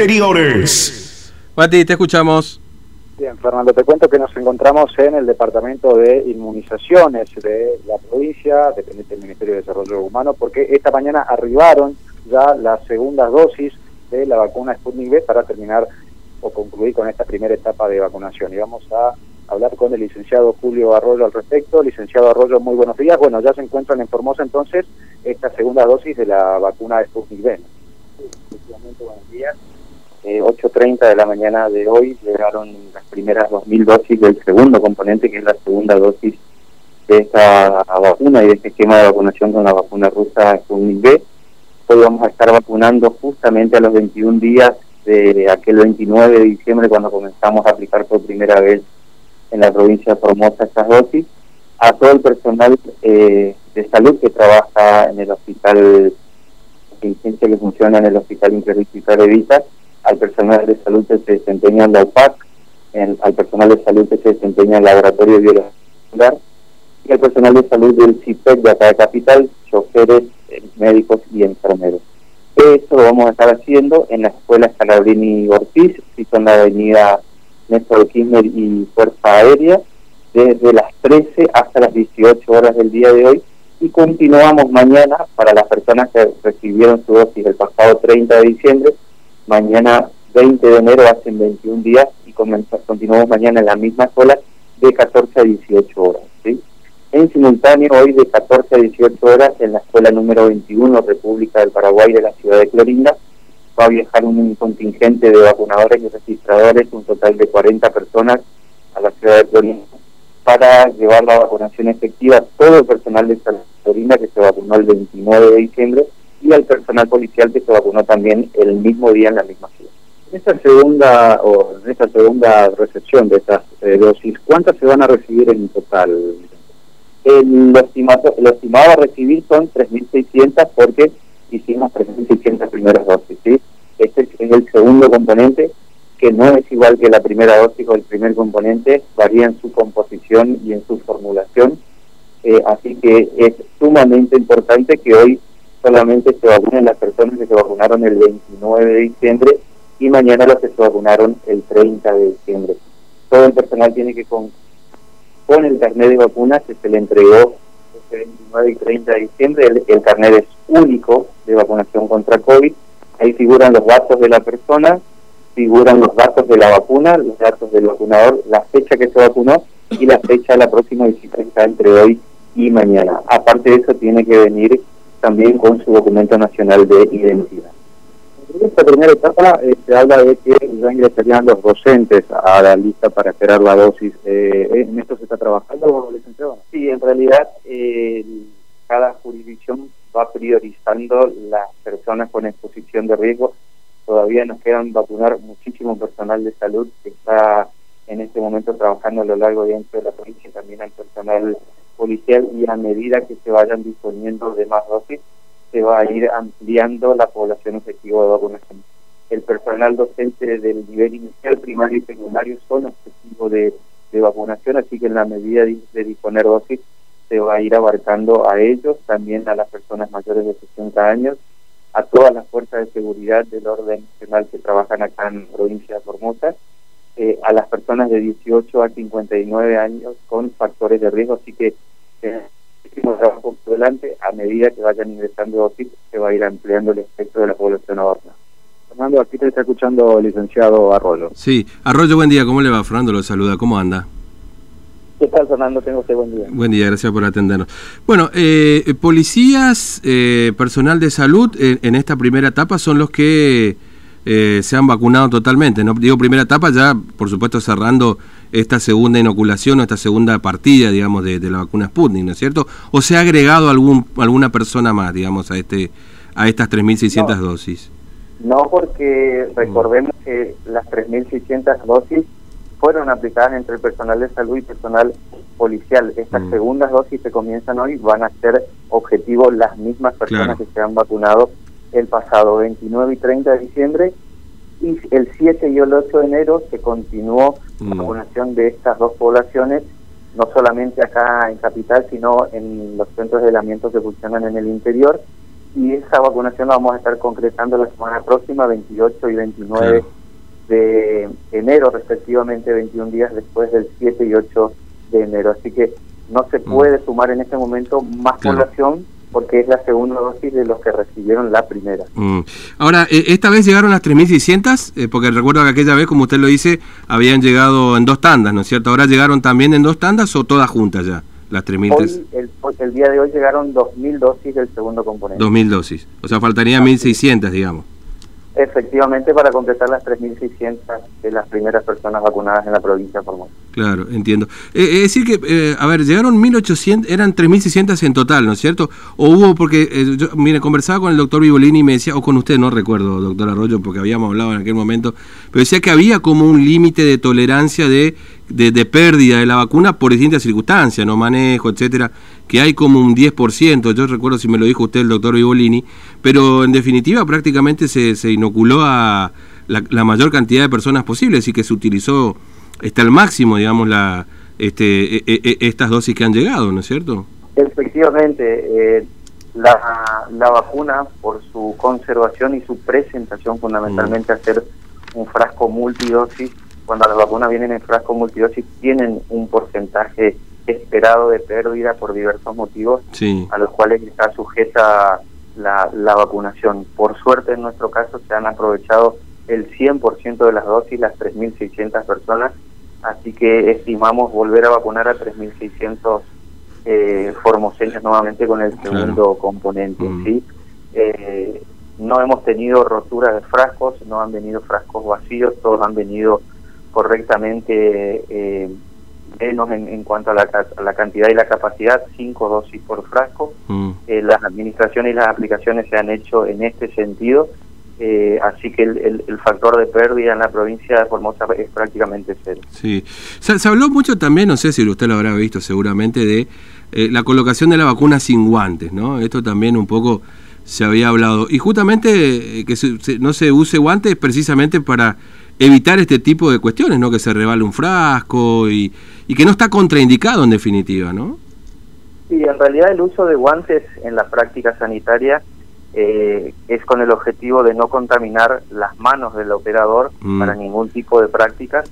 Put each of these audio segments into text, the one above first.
Exteriores. Mati, te escuchamos. Bien, Fernando, te cuento que nos encontramos en el Departamento de Inmunizaciones de la provincia, dependiente del Ministerio de Desarrollo Humano, porque esta mañana arribaron ya las segundas dosis de la vacuna Sputnik V para terminar o concluir con esta primera etapa de vacunación. Y vamos a hablar con el licenciado Julio Arroyo al respecto. Licenciado Arroyo, muy buenos días. Bueno, ya se encuentran en Formosa entonces esta segunda dosis de la vacuna Sputnik V. Sí, efectivamente, buenos días. 8.30 de la mañana de hoy llegaron las primeras 2.000 dosis del segundo componente, que es la segunda dosis de esta vacuna y de este esquema de vacunación con la vacuna rusa Sputnik V. Hoy vamos a estar vacunando justamente a los 21 días de aquel 29 de diciembre cuando comenzamos a aplicar por primera vez en la provincia de Formosa estas dosis, a todo el personal eh, de salud que trabaja en el hospital, que funciona en el hospital interdisciplinar Evita, al personal de salud que se desempeña en la UPAC, al personal de salud que se desempeña en el laboratorio biológico y al personal de salud del CIPEC de acá de Capital, choferes, eh, médicos y enfermeros. Esto lo vamos a estar haciendo en la escuela Scalabrini Ortiz, en la avenida Néstor Kirchner y Fuerza Aérea, desde las 13 hasta las 18 horas del día de hoy y continuamos mañana para las personas que recibieron su dosis el pasado 30 de diciembre mañana 20 de enero, hacen 21 días, y continuamos mañana en la misma escuela de 14 a 18 horas. ¿sí? En simultáneo, hoy de 14 a 18 horas, en la escuela número 21, República del Paraguay de la ciudad de Clorinda, va a viajar un contingente de vacunadores y registradores, un total de 40 personas a la ciudad de Clorinda, para llevar la vacunación efectiva todo el personal de Clorinda que se vacunó el 29 de diciembre y al personal policial que se vacunó también el mismo día en la misma ciudad. En esta segunda o en esta segunda recepción de estas eh, dosis, ¿cuántas se van a recibir en total? El, lo, estimado, lo estimado a recibir son 3.600 porque hicimos 3.600 primeras dosis. ¿sí? Este es el segundo componente que no es igual que la primera dosis o el primer componente, varía en su composición y en su formulación. Eh, así que es sumamente importante que hoy solamente se vacunan las personas que se vacunaron el 29 de diciembre y mañana los que se vacunaron el 30 de diciembre. Todo el personal tiene que con, con el carnet de vacunas que se le entregó el 29 y 30 de diciembre, el, el carnet es único de vacunación contra COVID, ahí figuran los datos de la persona, figuran los datos de la vacuna, los datos del vacunador, la fecha que se vacunó y la fecha de la próxima visita está entre hoy y mañana. Aparte de eso tiene que venir también con su documento nacional de identidad. En esta primera etapa eh, se habla de que ya ingresarían los docentes a la lista para esperar la dosis. Eh, ¿En esto se está trabajando, licenciado? Sí, en realidad eh, cada jurisdicción va priorizando las personas con exposición de riesgo. Todavía nos quedan vacunar muchísimo personal de salud que está en este momento trabajando a lo largo y ancho de la provincia, también al personal policial y a medida que se vayan disponiendo de más dosis, se va a ir ampliando la población efectiva de vacunación. El personal docente del nivel inicial, primario y secundario son objetivos de, de vacunación, así que en la medida de, disponer dosis se va a ir abarcando a ellos, también a las personas mayores de 60 años, a todas las fuerzas de seguridad del orden nacional que trabajan acá en la provincia de Formosa, eh, a las personas de 18 a 59 años con factores de riesgo, así que hicimos trabajo por delante, a medida que vayan ingresando dosis, se va a ir ampliando el espectro de la población adulta. Fernando, aquí te está escuchando el licenciado Arroyo. Sí, Arroyo, buen día, ¿cómo le va? Fernando lo saluda, ¿cómo anda? ¿Qué tal, Fernando? Tengo usted buen día. Buen día, gracias por atendernos. Bueno, eh, policías, eh, personal de salud en esta primera etapa son los que eh, se han vacunado totalmente. ¿no? Digo, primera etapa ya, por supuesto, cerrando esta segunda inoculación o esta segunda partida, digamos, de, la vacuna Sputnik, ¿no es cierto? ¿O se ha agregado algún, alguna persona más, digamos, a, este, a estas 3.600 dosis? No, porque recordemos que las 3.600 dosis fueron aplicadas entre el personal de salud y personal policial. Estas mm. segundas dosis que comienzan hoy van a ser objetivo las mismas personas que se han vacunado el pasado 29 y 30 de diciembre y el 7 y el 8 de enero se continuó la mm. vacunación de estas dos poblaciones, no solamente acá en Capital, sino en los centros de aislamiento que funcionan en el interior. y esa vacunación la vamos a estar concretando la semana próxima, 28 y 29 de enero, respectivamente 21 días después del 7 y 8 de enero. Así que no se mm. puede sumar en este momento más población porque es la segunda dosis de los que recibieron la primera. Mm. Ahora, eh, ¿esta vez llegaron las 3.600? Eh, porque recuerdo que aquella vez, como usted lo dice, habían llegado en dos tandas, ¿no es cierto? ¿Ahora llegaron también en dos tandas o todas juntas ya? Las 3.000. El, el día de hoy llegaron 2.000 dosis del segundo componente. 2.000 dosis. O sea, faltarían 1.600, digamos. Efectivamente, para completar las 3.600 de las primeras personas vacunadas en la provincia de Formosa. Claro, entiendo. Eh, es decir que, eh, a ver, llegaron 1.800, eran 3.600 en total, ¿no es cierto? O hubo, porque, eh, yo, mire, conversaba con el doctor Vivolini y me decía, o con usted, no recuerdo, doctor Arroyo, porque habíamos hablado en aquel momento, pero decía que había como un límite de tolerancia de, de, de pérdida de la vacuna por distintas circunstancias, no manejo, etcétera que hay como un 10%, yo recuerdo si me lo dijo usted el doctor Vivolini, pero en definitiva prácticamente se, se inoculó a la, mayor cantidad de personas posibles y que se utilizó está al máximo, digamos, la, este, e, e, e, estas dosis que han llegado, ¿no es cierto? Efectivamente, eh, la, la, vacuna, por su conservación y su presentación, fundamentalmente, hacer un frasco multidosis, cuando las vacunas vienen en frasco multidosis, tienen un porcentaje esperado de pérdida por diversos motivos a los cuales está sujeta la, la, vacunación. Por suerte en nuestro caso se han aprovechado el 100% de las dosis, las 3.600 personas, así que estimamos volver a vacunar a 3.600 eh, formoseños nuevamente con el segundo componente. Mm. ¿sí? Eh, no hemos tenido rotura de frascos, no han venido frascos vacíos, todos han venido correctamente eh, menos en, en cuanto a la, la, cantidad y la capacidad, cinco dosis por frasco. Mm. Eh, las administraciones y las aplicaciones se han hecho en este sentido, eh, así que el, el, factor de pérdida en la provincia de Formosa es prácticamente cero. Sí, se, habló mucho también, no sé si usted lo habrá visto seguramente, de eh, la colocación de la vacuna sin guantes, ¿no? Esto también un poco se había hablado. Y justamente que no se use guantes precisamente para evitar este tipo de cuestiones, ¿no? Que se revale un frasco y, y que no está contraindicado en definitiva, ¿no? Sí, en realidad el uso de guantes en la práctica sanitaria eh, es con el objetivo de no contaminar las manos del operador mm. para ningún tipo de prácticas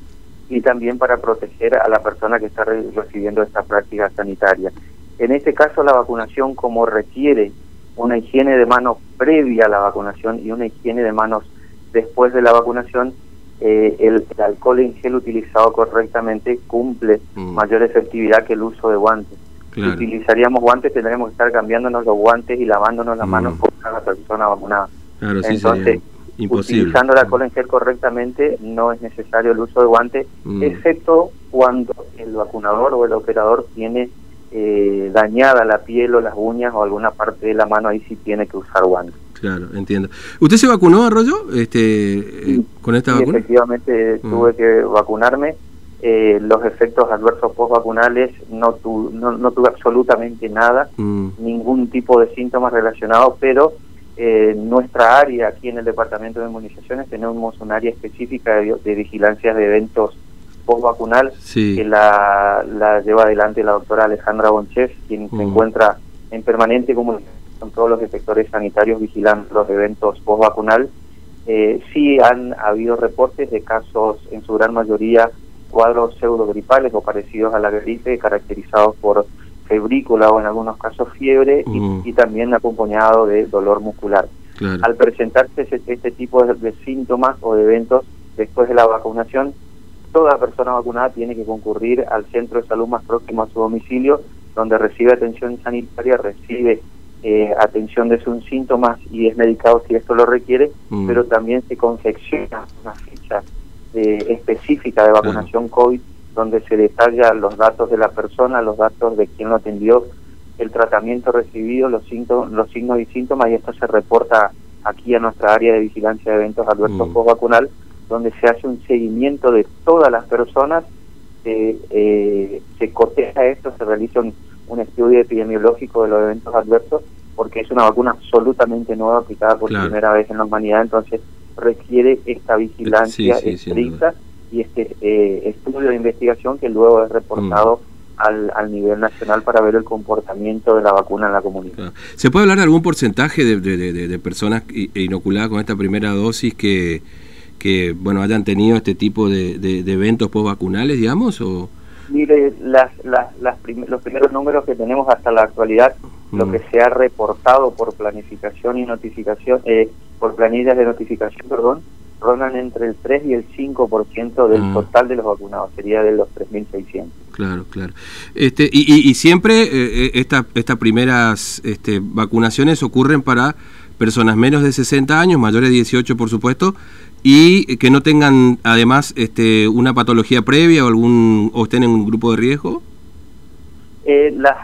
y también para proteger a la persona que está recibiendo esta práctica sanitaria. En este caso, la vacunación, como requiere una higiene de manos previa a la vacunación y una higiene de manos después de la vacunación, eh, el, alcohol en gel utilizado correctamente cumple mm. mayor efectividad que el uso de guantes. Si utilizaríamos guantes, tendremos que estar cambiándonos los guantes y lavándonos las manos mm. cada persona vacunada. Entonces, utilizando el alcohol en gel correctamente, no es necesario el uso de guantes, mm. excepto cuando el vacunador o el operador tiene eh, dañada la piel o las uñas o alguna parte de la mano, ahí sí tiene que usar guantes. Claro, entiendo. ¿Usted se vacunó, Arroyo, este, eh, con esta vacuna? efectivamente mm. tuve que vacunarme. Eh, los efectos adversos postvacunales no, tu, no, tuve absolutamente nada, mm. ningún tipo de síntomas relacionados, pero eh, nuestra área aquí en el Departamento de Inmunizaciones tenemos un área específica de, vigilancia de eventos postvacunal que la, la, lleva adelante la doctora Alejandra Bonchef, quien se mm. encuentra en permanente comunicación con todos los inspectores sanitarios vigilando los eventos post-vacunal. Eh, sí han habido reportes de casos, en su gran mayoría, cuadros pseudogripales o parecidos a la gripe, caracterizados por febrícula o en algunos casos fiebre y, mm. también acompañado de dolor muscular. Al presentarse este, tipo de, síntomas o de eventos después de la vacunación, toda persona vacunada tiene que concurrir al centro de salud más próximo a su domicilio, donde recibe atención sanitaria, recibe eh, atención de sus síntomas y es medicado si esto lo requiere, mm. pero también se confecciona una ficha eh, específica de vacunación COVID donde se detalla los datos de la persona, los datos de quien lo atendió, el tratamiento recibido, los, síntomas, los signos y síntomas, y esto se reporta aquí a nuestra área de vigilancia de eventos adversos mm. post-vacunal, donde se hace un seguimiento de todas las personas, eh, se coteja esto, se realiza un, un estudio epidemiológico de los eventos adversos, porque es una vacuna absolutamente nueva aplicada por primera vez en la humanidad, entonces requiere esta vigilancia estricta y este eh, estudio de investigación que luego es reportado al, al, nivel nacional para ver el comportamiento de la vacuna en la comunidad. ¿Se puede hablar de algún porcentaje de, de, de, personas inoculadas con esta primera dosis que, que bueno hayan tenido este tipo de, eventos postvacunales, digamos? O... Mire, las, las, las los primeros números que tenemos hasta la actualidad, lo mm. que se ha reportado por planificación y notificación, eh, por planillas de notificación, perdón, rondan entre el 3 y el 5% del ah. total de los vacunados, sería de los 3.600. Claro, claro. Este, y, y, siempre eh, eh, esta, estas primeras este, vacunaciones ocurren para personas menos de 60 años, mayores de 18 por supuesto, y que no tengan además este, una patología previa o algún o estén en un grupo de riesgo. Eh, las,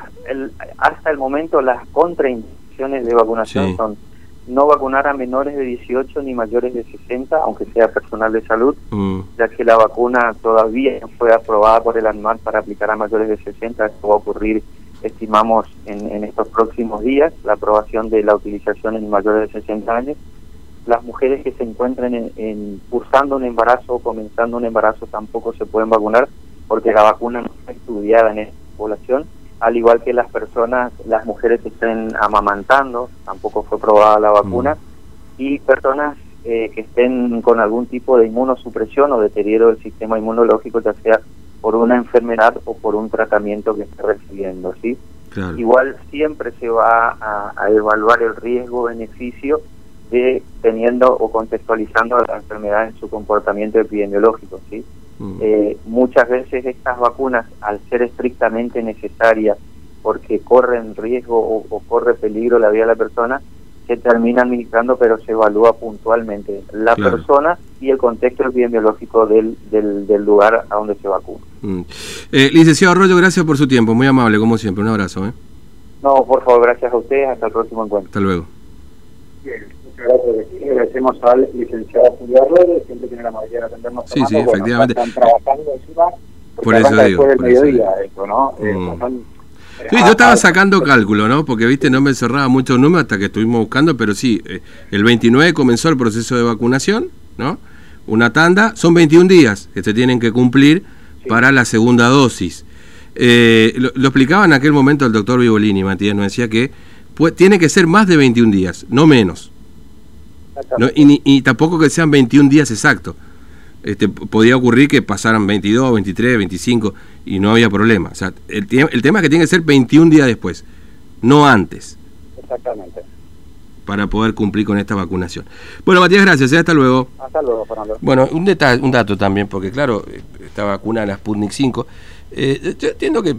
hasta el momento las contraindicaciones de vacunación son no vacunar a menores de 18 ni mayores de 60, aunque sea personal de salud, mm. ya que la vacuna todavía no fue aprobada por el ANMAT para aplicar a mayores de 60. Esto va a ocurrir, estimamos, en, estos próximos días, la aprobación de la utilización en mayores de 60 años. Las mujeres que se encuentren en, cursando un embarazo o comenzando un embarazo tampoco se pueden vacunar porque la vacuna no está estudiada en esta población al igual que las personas, las mujeres que estén amamantando, tampoco fue probada la vacuna, mm. y personas eh, que estén con algún tipo de inmunosupresión o deterioro del sistema inmunológico, ya sea por una enfermedad o por un tratamiento que esté recibiendo, ¿sí? Igual siempre se va a, a evaluar el riesgo-beneficio de teniendo o contextualizando la enfermedad en su comportamiento epidemiológico, ¿sí? Mm. Eh, muchas veces estas vacunas, al ser estrictamente necesarias porque corren riesgo o, corre peligro la vida de la persona, se termina administrando, pero se evalúa puntualmente la persona y el contexto epidemiológico del, del, lugar a donde se vacuna. Mm. Eh, licenciado Arroyo, gracias por su tiempo, muy amable como siempre, un abrazo. ¿eh? No, por favor, gracias a ustedes, hasta el próximo encuentro. Hasta luego. Bien. Gracias, agradecemos al licenciado Julio Arroyo, siempre tiene la mayoría de atendernos. Sí, sí, efectivamente. Están trabajando encima. Por eso digo. Después del mediodía, esto, ¿no? Eh, mm. Sí, yo estaba sacando cálculo, ¿no? Porque, viste, no me cerraba muchos números hasta que estuvimos buscando, pero sí, eh, el 29 comenzó el proceso de vacunación, ¿no? Una tanda, son 21 días que se tienen que cumplir para la segunda dosis. Eh, lo, explicaba en aquel momento el doctor Vivolini, Matías, nos decía que tiene que ser más de 21 días, no menos. y, tampoco que sean 21 días exactos. Este, podía ocurrir que pasaran 22, 23, 25 y no había problema. O sea, el, el tema es que tiene que ser 21 días después, no antes. Exactamente. Para poder cumplir con esta vacunación. Bueno, Matías, gracias. ¿eh? Hasta luego. Hasta luego, Fernando. Bueno, un, detalle, un dato también, porque claro, esta vacuna, la Sputnik 5, eh, yo entiendo que